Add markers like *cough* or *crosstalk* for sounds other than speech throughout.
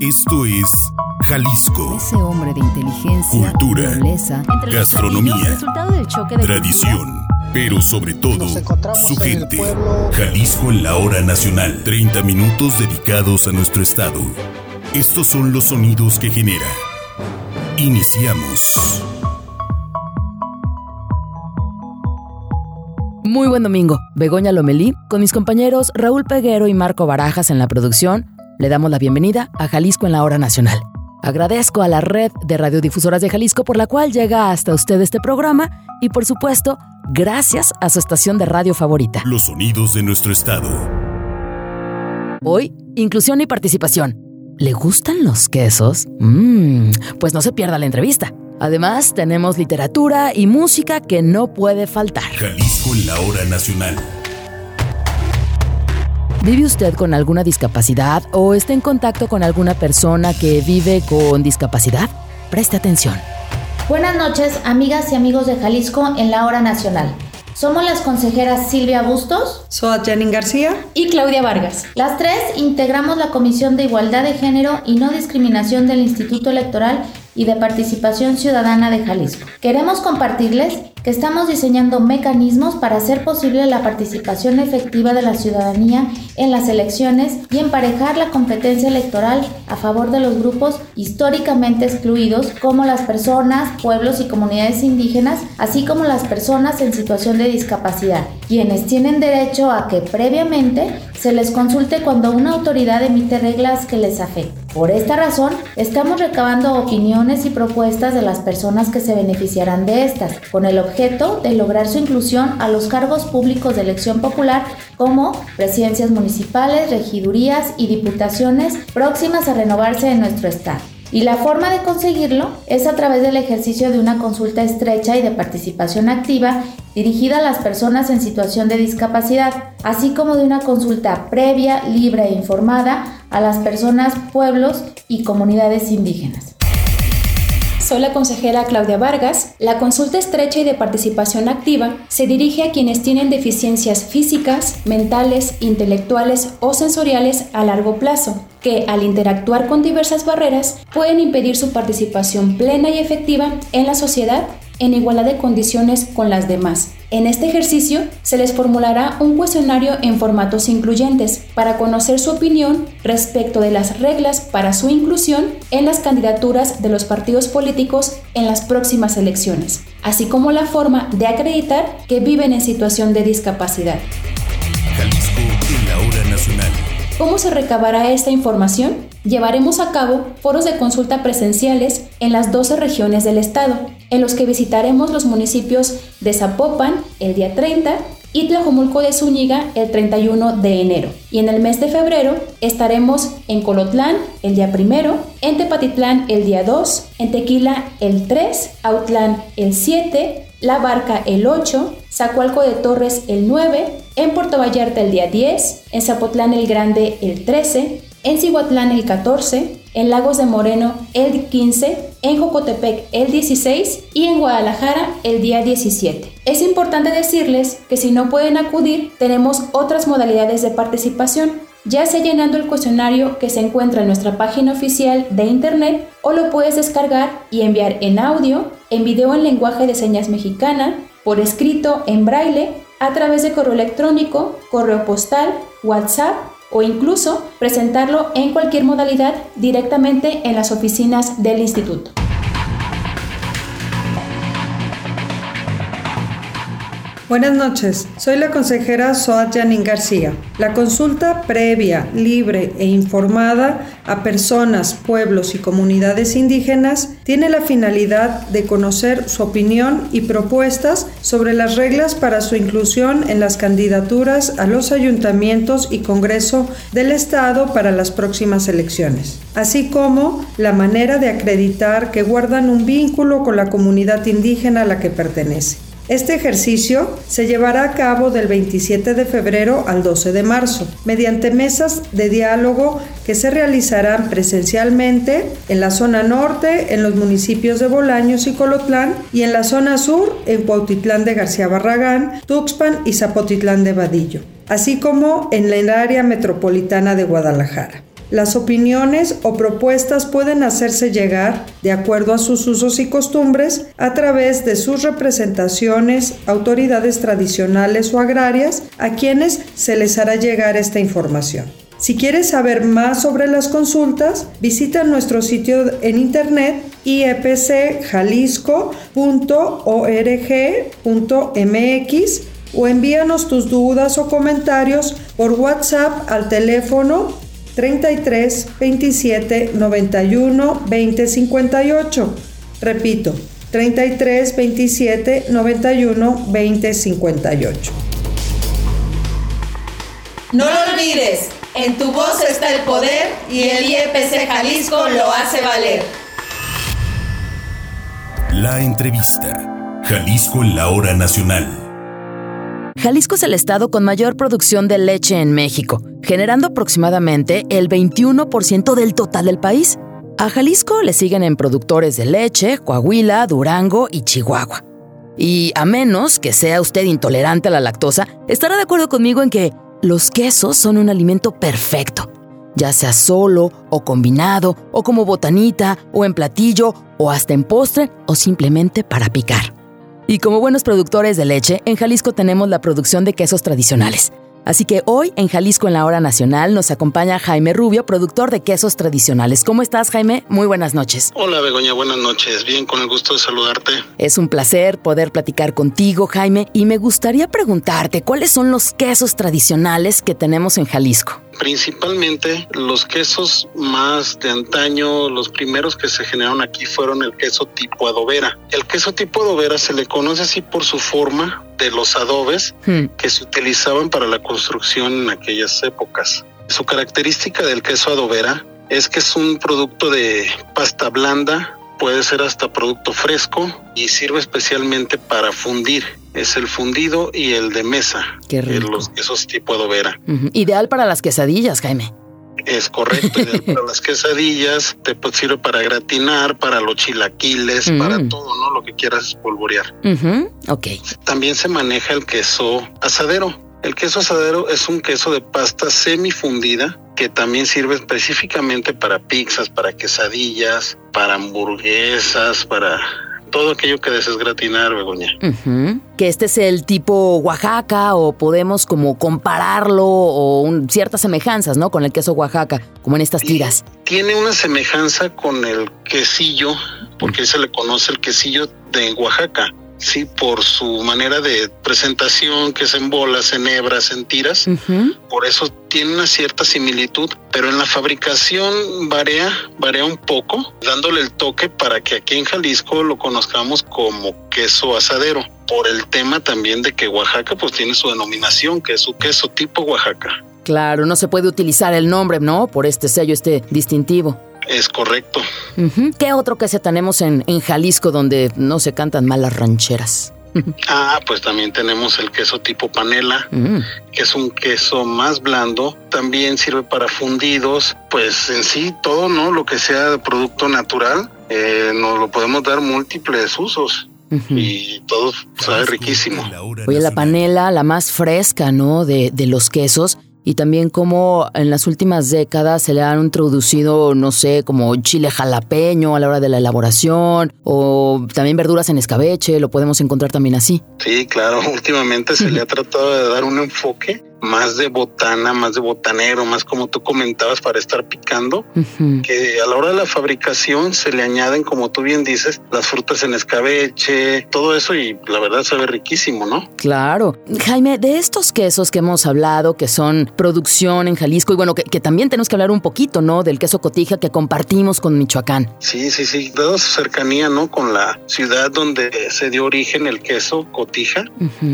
Esto es Jalisco. Ese hombre de inteligencia, Cultura, nobleza, Gastronomía, platillos, resultado del choque de Tradición, pero sobre todo su gente. pueblo. Jalisco en la hora nacional. 30 minutos dedicados a nuestro estado. Estos son los sonidos que genera. Iniciamos. Muy buen domingo. Begoña Lomelí, con mis compañeros Raúl Peguero y Marco Barajas en la producción, le damos la bienvenida a Jalisco en la Hora Nacional. Agradezco a la red de radiodifusoras de Jalisco por la cual llega hasta usted este programa y por supuesto, gracias a su estación de radio favorita. Los sonidos de nuestro estado. Hoy, inclusión y participación. ¿Le gustan los quesos? Mmm, pues no se pierda la entrevista. Además, tenemos literatura y música que no puede faltar. Jalisco en la hora nacional. ¿Vive usted con alguna discapacidad o está en contacto con alguna persona que vive con discapacidad? Preste atención. Buenas noches, amigas y amigos de Jalisco en la hora nacional. Somos las consejeras Silvia Bustos Soy Janine García. y Claudia Vargas. Las tres integramos la Comisión de Igualdad de Género y No Discriminación del Instituto Electoral y de Participación Ciudadana de Jalisco. Queremos compartirles que estamos diseñando mecanismos para hacer posible la participación efectiva de la ciudadanía en las elecciones y emparejar la competencia electoral a favor de los grupos históricamente excluidos como las personas, pueblos y comunidades indígenas, así como las personas en situación de discapacidad, quienes tienen derecho a que previamente se les consulte cuando una autoridad emite reglas que les afecten. Por esta razón, estamos recabando opiniones y propuestas de las personas que se beneficiarán de estas, con el de lograr su inclusión a los cargos públicos de elección popular como presidencias municipales, regidurías y diputaciones próximas a renovarse en nuestro estado. Y la forma de conseguirlo es a través del ejercicio de una consulta estrecha y de participación activa dirigida a las personas en situación de discapacidad, así como de una consulta previa, libre e informada a las personas, pueblos y comunidades indígenas. Soy la consejera Claudia Vargas. La consulta estrecha y de participación activa se dirige a quienes tienen deficiencias físicas, mentales, intelectuales o sensoriales a largo plazo, que al interactuar con diversas barreras pueden impedir su participación plena y efectiva en la sociedad en igualdad de condiciones con las demás. En este ejercicio se les formulará un cuestionario en formatos incluyentes para conocer su opinión respecto de las reglas para su inclusión en las candidaturas de los partidos políticos en las próximas elecciones, así como la forma de acreditar que viven en situación de discapacidad. ¿Cómo se recabará esta información? Llevaremos a cabo foros de consulta presenciales en las 12 regiones del estado, en los que visitaremos los municipios de Zapopan el día 30 y Tlajomulco de Zúñiga el 31 de enero. Y en el mes de febrero estaremos en Colotlán el día primero, en Tepatitlán el día 2, en Tequila el 3, Autlán el 7, La Barca el 8, Zacualco de Torres el 9, en Puerto Vallarta el día 10, en Zapotlán el Grande el 13, en Cihuatlán el 14, en Lagos de Moreno el 15, en Jocotepec el 16 y en Guadalajara el día 17. Es importante decirles que si no pueden acudir, tenemos otras modalidades de participación, ya sea llenando el cuestionario que se encuentra en nuestra página oficial de internet o lo puedes descargar y enviar en audio, en video en lenguaje de señas mexicana, por escrito en braille, a través de correo electrónico, correo postal, WhatsApp o incluso presentarlo en cualquier modalidad directamente en las oficinas del instituto. Buenas noches, soy la consejera Soad Janine García. La consulta previa, libre e informada a personas, pueblos y comunidades indígenas tiene la finalidad de conocer su opinión y propuestas sobre las reglas para su inclusión en las candidaturas a los ayuntamientos y Congreso del Estado para las próximas elecciones, así como la manera de acreditar que guardan un vínculo con la comunidad indígena a la que pertenece. Este ejercicio se llevará a cabo del 27 de febrero al 12 de marzo, mediante mesas de diálogo que se realizarán presencialmente en la zona norte, en los municipios de Bolaños y Colotlán, y en la zona sur, en Cuautitlán de García Barragán, Tuxpan y Zapotitlán de Vadillo, así como en la área metropolitana de Guadalajara. Las opiniones o propuestas pueden hacerse llegar, de acuerdo a sus usos y costumbres, a través de sus representaciones, autoridades tradicionales o agrarias, a quienes se les hará llegar esta información. Si quieres saber más sobre las consultas, visita nuestro sitio en internet iepcjalisco.org.mx o envíanos tus dudas o comentarios por WhatsApp al teléfono 33 27 91 20 58. Repito, 33 27 91 20 58. No lo olvides, en tu voz está el poder y el IEPC Jalisco lo hace valer. La entrevista. Jalisco en la hora nacional. Jalisco es el estado con mayor producción de leche en México, generando aproximadamente el 21% del total del país. A Jalisco le siguen en productores de leche, Coahuila, Durango y Chihuahua. Y a menos que sea usted intolerante a la lactosa, estará de acuerdo conmigo en que los quesos son un alimento perfecto, ya sea solo o combinado, o como botanita, o en platillo, o hasta en postre, o simplemente para picar. Y como buenos productores de leche, en Jalisco tenemos la producción de quesos tradicionales. Así que hoy en Jalisco en la hora nacional nos acompaña Jaime Rubio, productor de quesos tradicionales. ¿Cómo estás, Jaime? Muy buenas noches. Hola, Begoña, buenas noches. Bien, con el gusto de saludarte. Es un placer poder platicar contigo, Jaime, y me gustaría preguntarte cuáles son los quesos tradicionales que tenemos en Jalisco. Principalmente los quesos más de antaño, los primeros que se generaron aquí fueron el queso tipo adobera. El queso tipo adobera se le conoce así por su forma de los adobes Hmm. que se utilizaban para la construcción en aquellas épocas. Su característica del queso adobera es que es un producto de pasta blanda, puede ser hasta producto fresco y sirve especialmente para fundir. Es el fundido y el de mesa. Qué rico. Los quesos tipo adobera. Ideal para las quesadillas, Jaime. Es correcto, ideal *laughs* para las quesadillas, te sirve para gratinar, para los chilaquiles, Mm. para todo, ¿no? Lo que quieras espolvorear. Ujú, Ok. También se maneja el queso asadero. El queso asadero es un queso de pasta semifundida que también sirve específicamente para pizzas, para quesadillas, para hamburguesas, para todo aquello que desees gratinar, Begoña. Que este es el tipo Oaxaca o podemos como compararlo o un- ciertas semejanzas, ¿no? Con el queso Oaxaca, como en estas tiras. Tiene una semejanza con el quesillo, porque se le conoce el quesillo de Oaxaca. Sí, por su manera de presentación, que es en bolas, en hebras, en tiras. Por eso tiene una cierta similitud, pero en la fabricación varía, varía un poco, dándole el toque para que aquí en Jalisco lo conozcamos como queso asadero, por el tema también de que Oaxaca pues tiene su denominación, que es su queso tipo Oaxaca. Claro, no se puede utilizar el nombre, ¿no? Por este sello, este distintivo. Es correcto. ¿Qué otro queso tenemos en, en Jalisco donde no se cantan mal las rancheras? *laughs* Ah, pues también tenemos el queso tipo panela, Mm. que es un queso más blando, también sirve para fundidos, pues en sí todo, ¿no? Lo que sea de producto natural, eh, nos lo podemos dar múltiples usos. Y todo sabe riquísimo. Oye, la panela, la más fresca, ¿no? De, de los quesos. Y también como en las últimas décadas se le han introducido, no sé, como chile jalapeño a la hora de la elaboración, o también verduras en escabeche, lo podemos encontrar también así. Sí, claro, *laughs* últimamente se le ha *laughs* tratado de dar un enfoque más de botana, más de botanero, más como tú comentabas para estar picando, que a la hora de la fabricación se le añaden, como tú bien dices, las frutas en escabeche, todo eso y la verdad sabe riquísimo, ¿no? Claro. Jaime, de estos quesos que hemos hablado, que son producción en Jalisco, y bueno, que, que también tenemos que hablar un poquito, ¿no? Del queso cotija que compartimos con Michoacán. Sí, sí, sí, dada su cercanía, ¿no? Con la ciudad donde se dio origen el queso Cotija,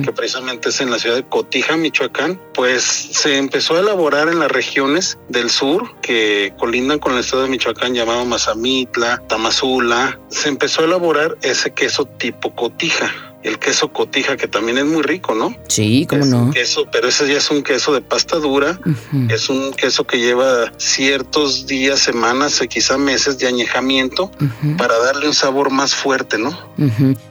que precisamente es en la ciudad de Cotija, Michoacán, pues se empezó a elaborar en las regiones del sur que colindan con el estado de Michoacán llamado Mazamitla, Tamazula. Se empezó a elaborar ese queso tipo Cotija. El queso cotija, que también es muy rico, ¿no? Sí, cómo es no. Queso, pero ese ya es un queso de pasta dura, es un queso que lleva ciertos días, semanas, o quizá meses de añejamiento para darle un sabor más fuerte, ¿no?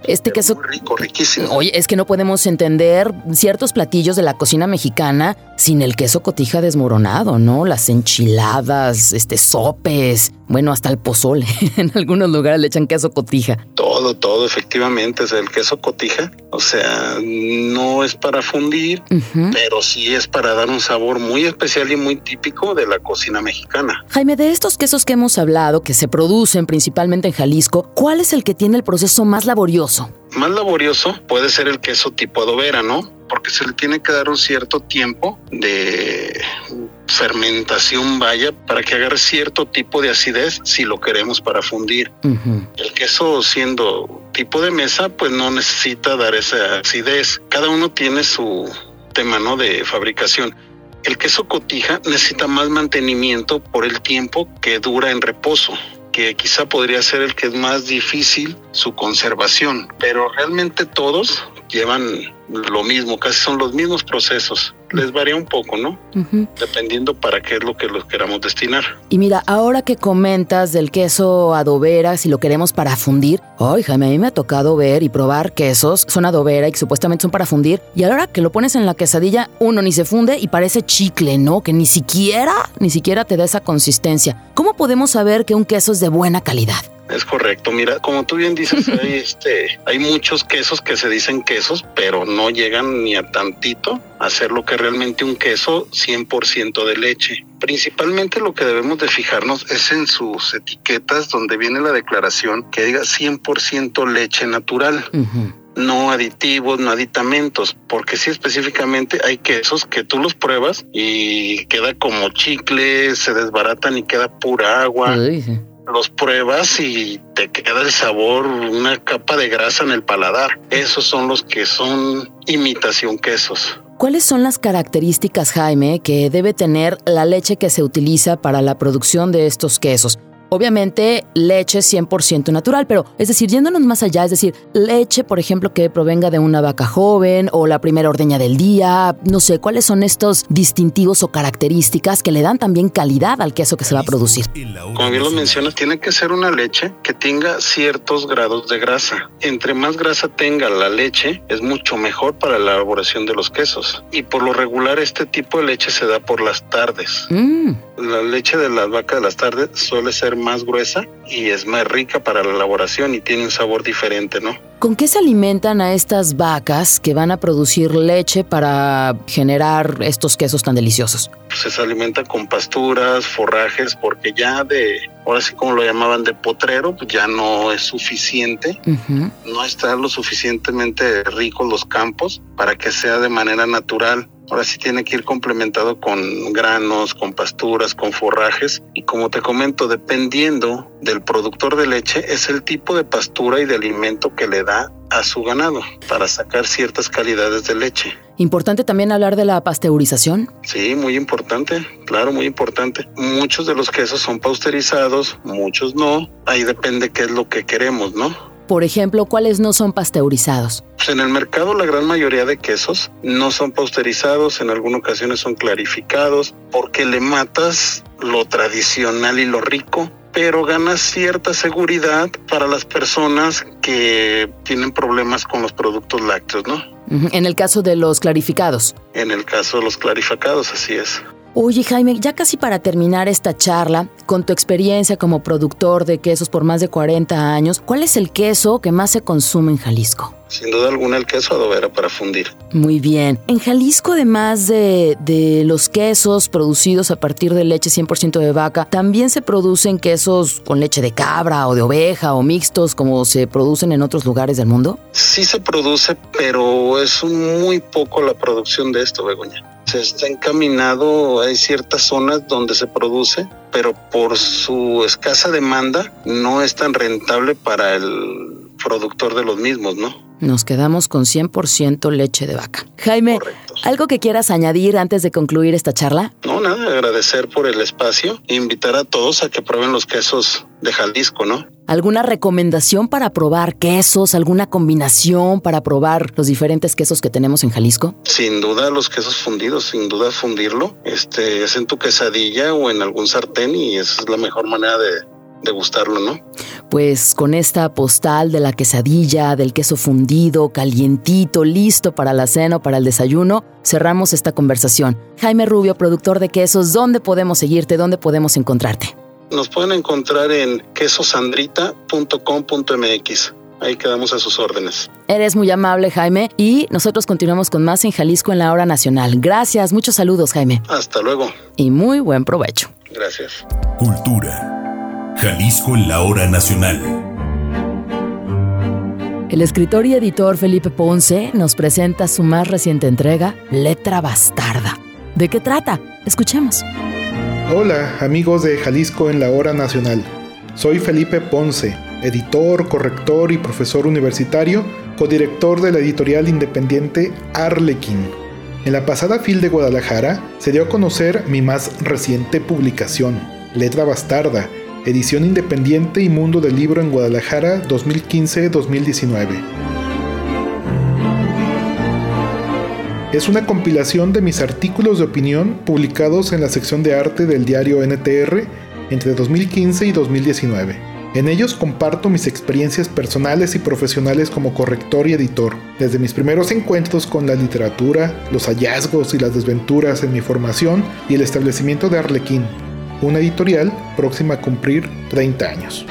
Este Pero queso Muy rico, riquísimo. Oye, es que no podemos entender ciertos platillos de la cocina mexicana sin el queso cotija desmoronado, ¿no? Las enchiladas, este sopes, bueno, hasta el pozole. *laughs* en algunos lugares le echan queso cotija. Todo, todo, efectivamente, es el queso cotija. O sea, no es para fundir, pero sí es para dar un sabor muy especial y muy típico de la cocina mexicana. Jaime, de estos quesos que hemos hablado, que se producen principalmente en Jalisco, ¿cuál es el que tiene el proceso más laborioso? Más laborioso puede ser el queso tipo adobera, ¿no? Porque se le tiene que dar un cierto tiempo de fermentación, vaya, para que agarre cierto tipo de acidez si lo queremos para fundir. El queso siendo tipo de mesa, pues no necesita dar esa acidez. Cada uno tiene su tema, ¿no? De fabricación. El queso cotija necesita más mantenimiento por el tiempo que dura en reposo que quizá podría ser el que es más difícil su conservación, pero realmente todos llevan lo mismo, casi son los mismos procesos. Les varía un poco, ¿no? Dependiendo para qué es lo que los queramos destinar. Y mira, ahora que comentas del queso adobera, si lo queremos para fundir, ay Jaime, a mí me ha tocado ver y probar quesos, son adobera y que supuestamente son para fundir, y a la hora que lo pones en la quesadilla, uno ni se funde y parece chicle, ¿no? Que ni siquiera, ni siquiera te da esa consistencia. ¿Cómo podemos saber que un queso es de buena calidad? Es correcto. Mira, como tú bien dices, *laughs* hay, este, hay muchos quesos que se dicen quesos, pero no llegan ni a tantito a ser lo que realmente un queso 100% de leche. Principalmente lo que debemos de fijarnos es en sus etiquetas donde viene la declaración que diga 100% leche natural. No aditivos, no aditamentos, porque sí específicamente hay quesos que tú los pruebas y queda como chicle, se desbaratan y queda pura agua. Los pruebas y te queda el sabor, una capa de grasa en el paladar. Esos son los que son imitación quesos. ¿Cuáles son las características, Jaime, que debe tener la leche que se utiliza para la producción de estos quesos? Obviamente leche 100% natural, pero es decir, yéndonos más allá, es decir, leche, por ejemplo, que provenga de una vaca joven o la primera ordeña del día, no sé, ¿cuáles son estos distintivos o características que le dan también calidad al queso que se va a producir? Como bien lo mencionas, tiene que ser una leche que tenga ciertos grados de grasa. Entre más grasa tenga la leche, es mucho mejor para la elaboración de los quesos. Y por lo regular, este tipo de leche se da por las tardes. Mm, La leche de las vacas de las tardes suele ser más gruesa y es más rica para la elaboración y tiene un sabor diferente, ¿no? ¿Con qué se alimentan a estas vacas que van a producir leche para generar estos quesos tan deliciosos? Pues se alimenta con pasturas, forrajes, porque ya de, ahora sí como lo llamaban de potrero, pues ya no es suficiente no están lo suficientemente ricos los campos para que sea de manera natural. Ahora sí tiene que ir complementado con granos, con pasturas, con forrajes. Y como te comento, dependiendo del productor de leche, es el tipo de pastura y de alimento que le da a su ganado para sacar ciertas calidades de leche. Importante también hablar de la pasteurización. Sí, muy importante, claro, muy importante. Muchos de los quesos son pasteurizados, muchos no. Ahí depende qué es lo que queremos, ¿no? Por ejemplo, ¿cuáles no son pasteurizados? Pues en el mercado la gran mayoría de quesos no son pasteurizados, en algunas ocasiones son clarificados, porque le matas lo tradicional y lo rico, pero ganas cierta seguridad para las personas que tienen problemas con los productos lácteos, ¿no? En el caso de los clarificados. En el caso de los clarificados, así es. Oye Jaime, ya casi para terminar esta charla, con tu experiencia como productor de quesos por más de 40 años, ¿cuál es el queso que más se consume en Jalisco? Sin duda alguna el queso adobera para fundir. Muy bien. En Jalisco, además de, de los quesos producidos a partir de leche 100% de vaca, también se producen quesos con leche de cabra o de oveja o mixtos como se producen en otros lugares del mundo. Sí se produce, pero es muy poco la producción de esto, Begoña. Se está encaminado, hay ciertas zonas donde se produce, pero por su escasa demanda no es tan rentable para el productor de los mismos, ¿no? Nos quedamos con 100% leche de vaca. Jaime, ¿algo que quieras añadir antes de concluir esta charla? No, nada, agradecer por el espacio e invitar a todos a que prueben los quesos de Jalisco, ¿no? ¿Alguna recomendación para probar quesos? ¿Alguna combinación para probar los diferentes quesos que tenemos en Jalisco? Sin duda los quesos fundidos, sin duda fundirlo. Este es en tu quesadilla o en algún sartén y esa es la mejor manera de, degustarlo, ¿no? Pues con esta postal de la quesadilla, del queso fundido, calientito, listo para la cena o para el desayuno, cerramos esta conversación. Jaime Rubio, productor de quesos, ¿dónde podemos seguirte? ¿Dónde podemos encontrarte? Nos pueden encontrar en quesosandrita.com.mx. Ahí quedamos a sus órdenes. Eres muy amable, Jaime, y nosotros continuamos con más en Jalisco en la hora nacional. Gracias, muchos saludos, Jaime. Hasta luego. Y muy buen provecho. Gracias. Cultura. Jalisco en la hora nacional. El escritor y editor Felipe Ponce nos presenta su más reciente entrega, Letra Bastarda. ¿De qué trata? Escuchemos. Hola, amigos de Jalisco en la hora nacional. Soy Felipe Ponce, editor, corrector y profesor universitario, codirector de la editorial independiente Arlequín. En la pasada FIL de Guadalajara se dio a conocer mi más reciente publicación, Letra Bastarda, edición independiente y Mundo del Libro en Guadalajara 2015-2019. Es una compilación de mis artículos de opinión publicados en la sección de arte del diario NTR entre 2015 y 2019. En ellos comparto mis experiencias personales y profesionales como corrector y editor, desde mis primeros encuentros con la literatura, los hallazgos y las desventuras en mi formación y el establecimiento de Arlequín, una editorial próxima a cumplir 30 años.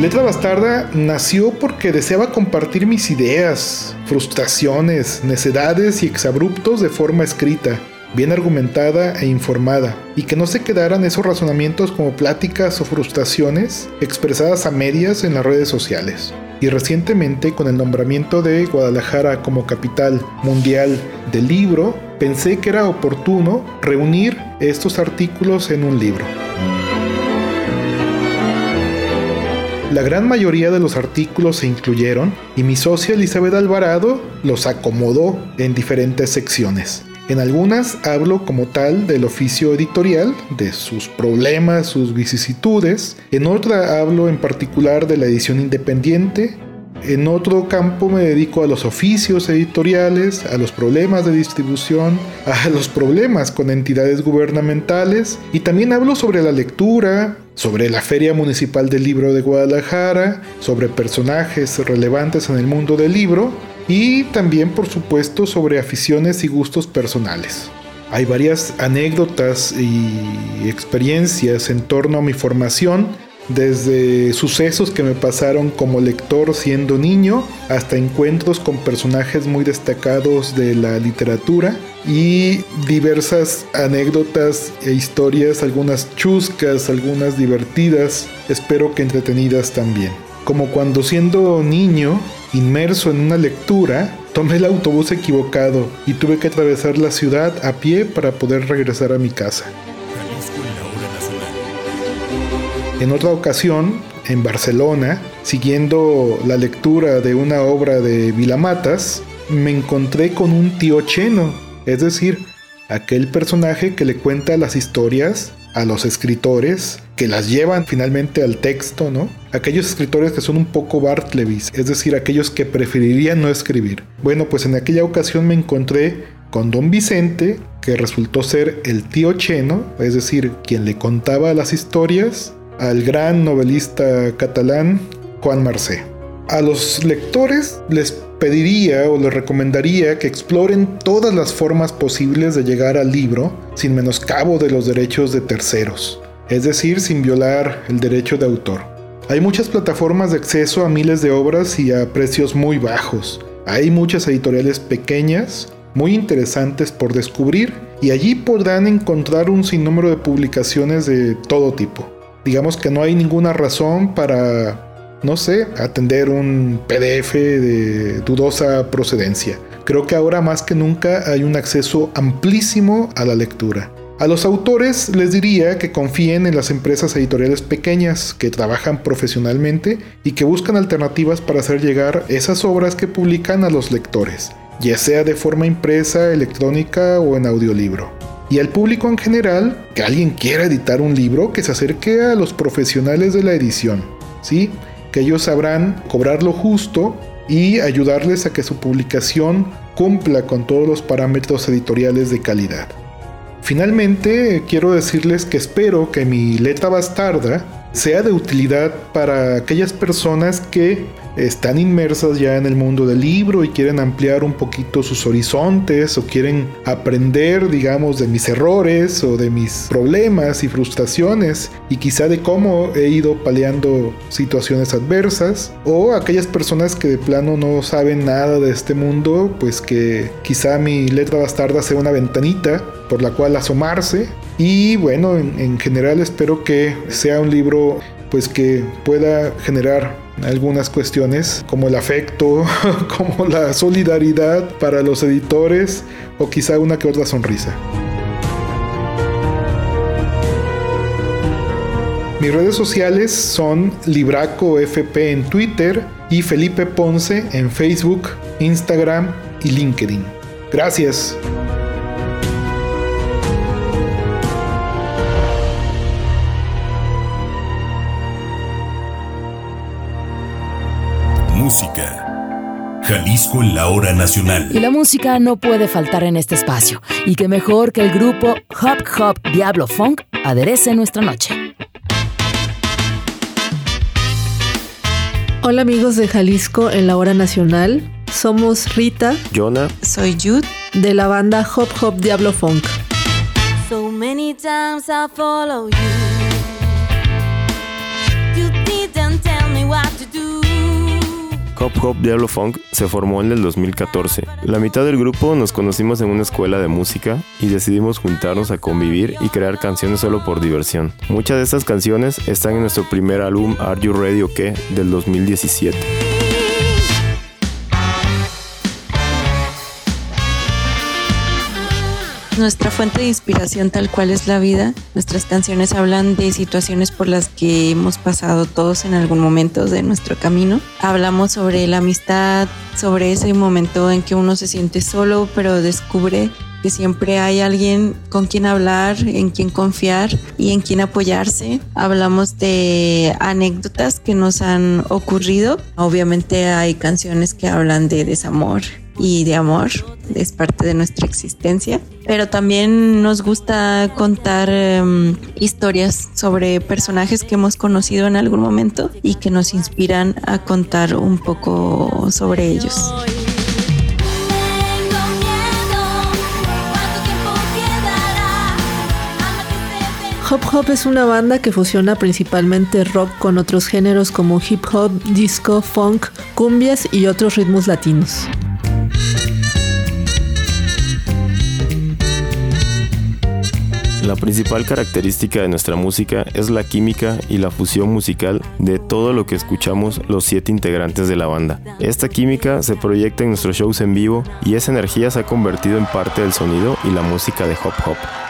Letra Bastarda nació porque deseaba compartir mis ideas, frustraciones, necedades y exabruptos de forma escrita, bien argumentada e informada, y que no se quedaran esos razonamientos como pláticas o frustraciones expresadas a medias en las redes sociales. Y recientemente, con el nombramiento de Guadalajara como capital mundial del libro, pensé que era oportuno reunir estos artículos en un libro. La gran mayoría de los artículos se incluyeron y mi socia Elizabeth Alvarado los acomodó en diferentes secciones. En algunas hablo como tal del oficio editorial, de sus problemas, sus vicisitudes. En otra hablo en particular de la edición independiente, en otro campo me dedico a los oficios editoriales, a los problemas de distribución, *laughs* a los problemas con entidades gubernamentales. Y también hablo sobre la lectura, sobre la Feria Municipal del Libro de Guadalajara, sobre personajes relevantes en el mundo del libro y también por supuesto sobre aficiones y gustos personales. Hay varias anécdotas y experiencias en torno a mi formación desde sucesos que me pasaron como lector siendo niño hasta encuentros con personajes muy destacados de la literatura y diversas anécdotas e historias, algunas chuscas, algunas divertidas, espero que entretenidas también. Como cuando siendo niño, inmerso en una lectura, tomé el autobús equivocado y tuve que atravesar la ciudad a pie para poder regresar a mi casa. En otra ocasión, en Barcelona, siguiendo la lectura de una obra de Vilamatas, me encontré con un tío Cheno, es decir, aquel personaje que le cuenta las historias a los escritores que las llevan finalmente al texto, ¿no? Aquellos escritores que son un poco Bartlevis, es decir, aquellos que preferirían no escribir. Bueno, pues en aquella ocasión me encontré con don Vicente, que resultó ser el tío Cheno, es decir, quien le contaba las historias al gran novelista catalán Juan Marcé. A los lectores les pediría o les recomendaría que exploren todas las formas posibles de llegar al libro sin menoscabo de los derechos de terceros, es decir, sin violar el derecho de autor. Hay muchas plataformas de acceso a miles de obras y a precios muy bajos. Hay muchas editoriales pequeñas, muy interesantes por descubrir, y allí podrán encontrar un sinnúmero de publicaciones de todo tipo digamos que no hay ninguna razón para, no sé, atender un PDF de dudosa procedencia. Creo que ahora más que nunca hay un acceso amplísimo a la lectura. A los autores les diría que confíen en las empresas editoriales pequeñas que trabajan profesionalmente y que buscan alternativas para hacer llegar esas obras que publican a los lectores, ya sea de forma impresa, electrónica o en audiolibro. Y al público en general, que alguien quiera editar un libro, que se acerque a los profesionales de la edición, ¿sí? Que ellos sabrán cobrar lo justo y ayudarles a que su publicación cumpla con todos los parámetros editoriales de calidad. Finalmente, quiero decirles que espero que mi letra bastarda sea de utilidad para aquellas personas que están inmersas ya en el mundo del libro y quieren ampliar un poquito sus horizontes o quieren aprender, digamos, de mis errores o de mis problemas y frustraciones y quizá de cómo he ido paliando situaciones adversas o aquellas personas que de plano no saben nada de este mundo, pues que quizá mi letra bastarda sea una ventanita por la cual asomarse. Y bueno, en, en general espero que sea un libro pues que pueda generar algunas cuestiones como el afecto, *laughs* como la solidaridad para los editores o quizá una que otra sonrisa. Mis redes sociales son Libraco FP en Twitter y Felipe Ponce en Facebook, Instagram y LinkedIn. Gracias. Música. Jalisco en la hora nacional. Y la música no puede faltar en este espacio. Y que mejor que el grupo Hop Hop Diablo Funk aderece nuestra noche. Hola amigos de Jalisco en la hora nacional. Somos Rita, Jonah, soy Jude, de la banda Hop Hop Diablo Funk. So many times I follow. You Hop Hop Diablo Funk se formó en el 2014. La mitad del grupo nos conocimos en una escuela de música y decidimos juntarnos a convivir y crear canciones solo por diversión. Muchas de estas canciones están en nuestro primer álbum Are You Ready o qué del 2017. Nuestra fuente de inspiración tal cual es la vida. Nuestras canciones hablan de situaciones por las que hemos pasado todos en algún momento de nuestro camino. Hablamos sobre la amistad, sobre ese momento en que uno se siente solo, pero descubre que siempre hay alguien con quien hablar, en quien confiar y en quien apoyarse. Hablamos de anécdotas que nos han ocurrido. Obviamente hay canciones que hablan de desamor y de amor, es parte de nuestra existencia, pero también nos gusta contar em, historias sobre personajes que hemos conocido en algún momento y que nos inspiran a contar un poco sobre ellos. Hop Hop es una banda que fusiona principalmente rock con otros géneros como hip hop, disco, funk, cumbias y otros ritmos latinos. La principal característica de nuestra música es la química y la fusión musical de todo lo que escuchamos los siete integrantes de la banda. Esta química se proyecta en nuestros shows en vivo y esa energía se ha convertido en parte del sonido y la música de Hop Hop.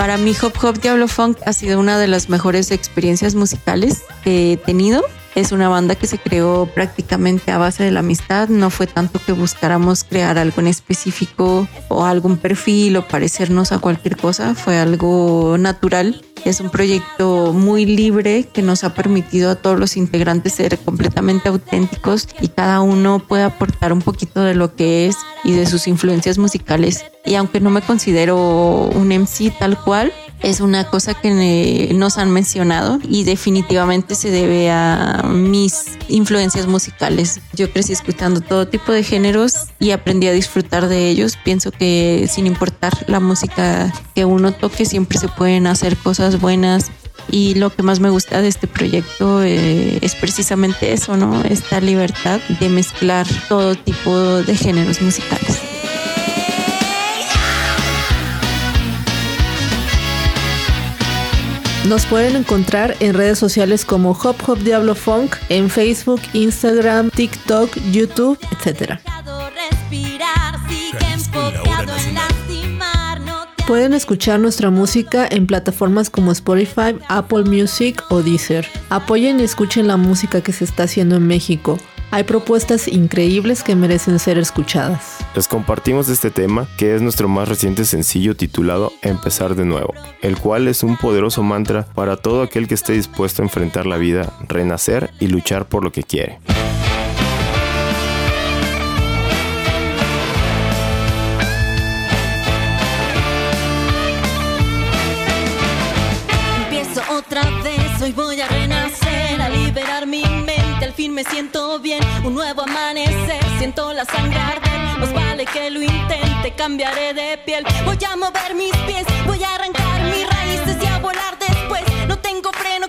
Para mí Hop Hop Diablo Funk ha sido una de las mejores experiencias musicales que he tenido. Es una banda que se creó prácticamente a base de la amistad. No fue tanto que buscáramos crear algo en específico o algún perfil o parecernos a cualquier cosa. Fue algo natural es un proyecto muy libre que nos ha permitido a todos los integrantes ser completamente auténticos y cada uno puede aportar un poquito de lo que es y de sus influencias musicales. Y aunque no me considero un MC tal cual, es una cosa que nos han mencionado y definitivamente se debe a mis influencias musicales. Yo crecí escuchando todo tipo de géneros y aprendí a disfrutar de ellos. Pienso que sin importar la música que uno toque, siempre se pueden hacer cosas buenas. Y lo que más me gusta de este proyecto eh, es precisamente eso, ¿no? Esta libertad de mezclar todo tipo de géneros musicales. Nos pueden encontrar en redes sociales como Hop Hop Diablo Funk, en Facebook, Instagram, TikTok, YouTube, etc. Pueden escuchar nuestra música en plataformas como Spotify, Apple Music o Deezer. Apoyen y escuchen la música que se está haciendo en México. Hay propuestas increíbles que merecen ser escuchadas. Les compartimos este tema, que es nuestro más reciente sencillo titulado Empezar de nuevo, el cual es un poderoso mantra para todo aquel que esté dispuesto a enfrentar la vida, renacer y luchar por lo que quiere. Me siento bien, un nuevo amanecer, siento la sangre arder, más vale que lo intente, cambiaré de piel, voy a mover mis pies, voy a arrancar mis raíces y a volar después, no tengo freno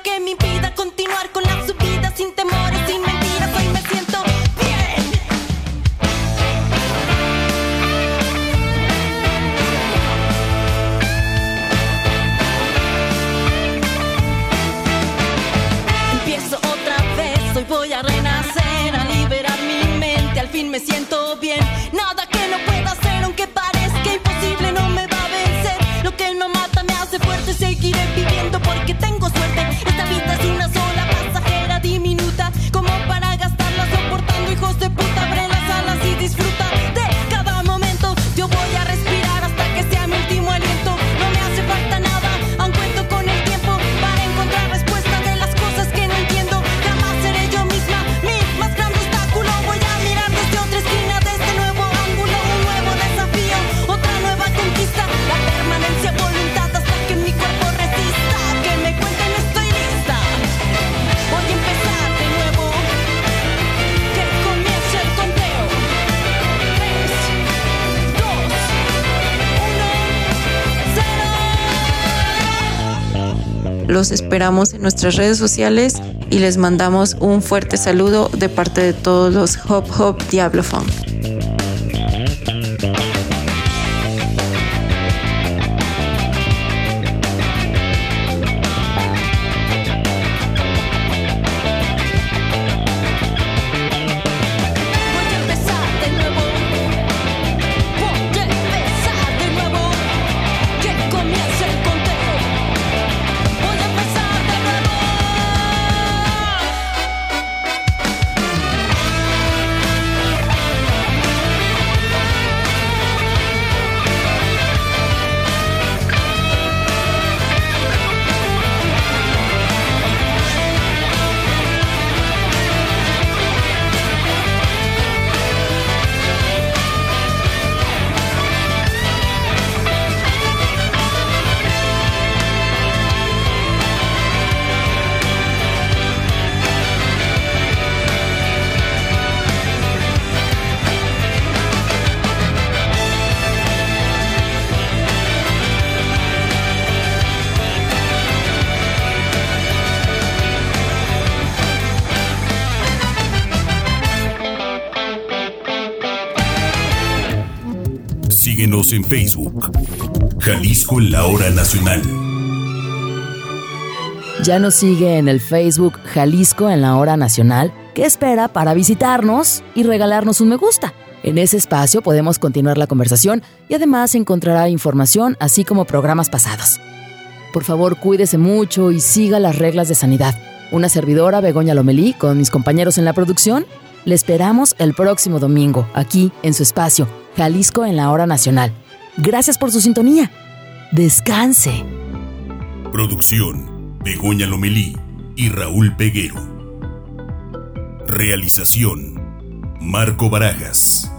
Los esperamos en nuestras redes sociales y les mandamos un fuerte saludo de parte de todos los Hop Hop Diablo Funk. En Facebook. Jalisco en la hora nacional. Ya nos sigue en el Facebook Jalisco en la hora nacional. ¿Qué espera para visitarnos y regalarnos un me gusta? En ese espacio podemos continuar la conversación y además encontrará información así como programas pasados. Por favor, cuídese mucho y siga las reglas de sanidad. Una servidora, Begoña Lomelí, con mis compañeros en la producción, le esperamos el próximo domingo, aquí en su espacio, Jalisco en la hora nacional. Gracias por su sintonía. Descanse. Producción, Begoña Lomelí y Raúl Peguero. Realización, Marco Barajas.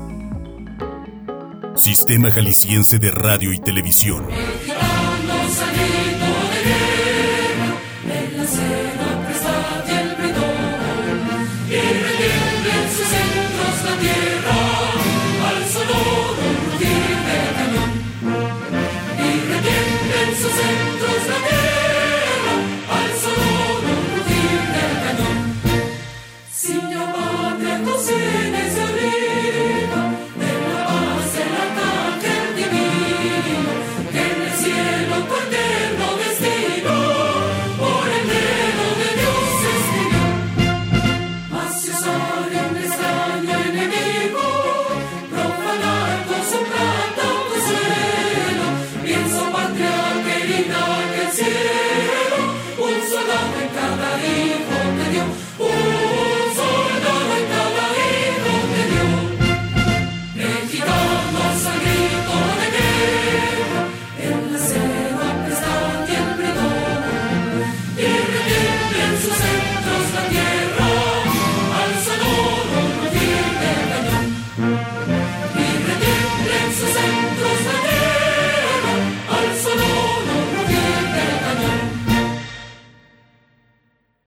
Sistema Jalisciense de Radio y Televisión.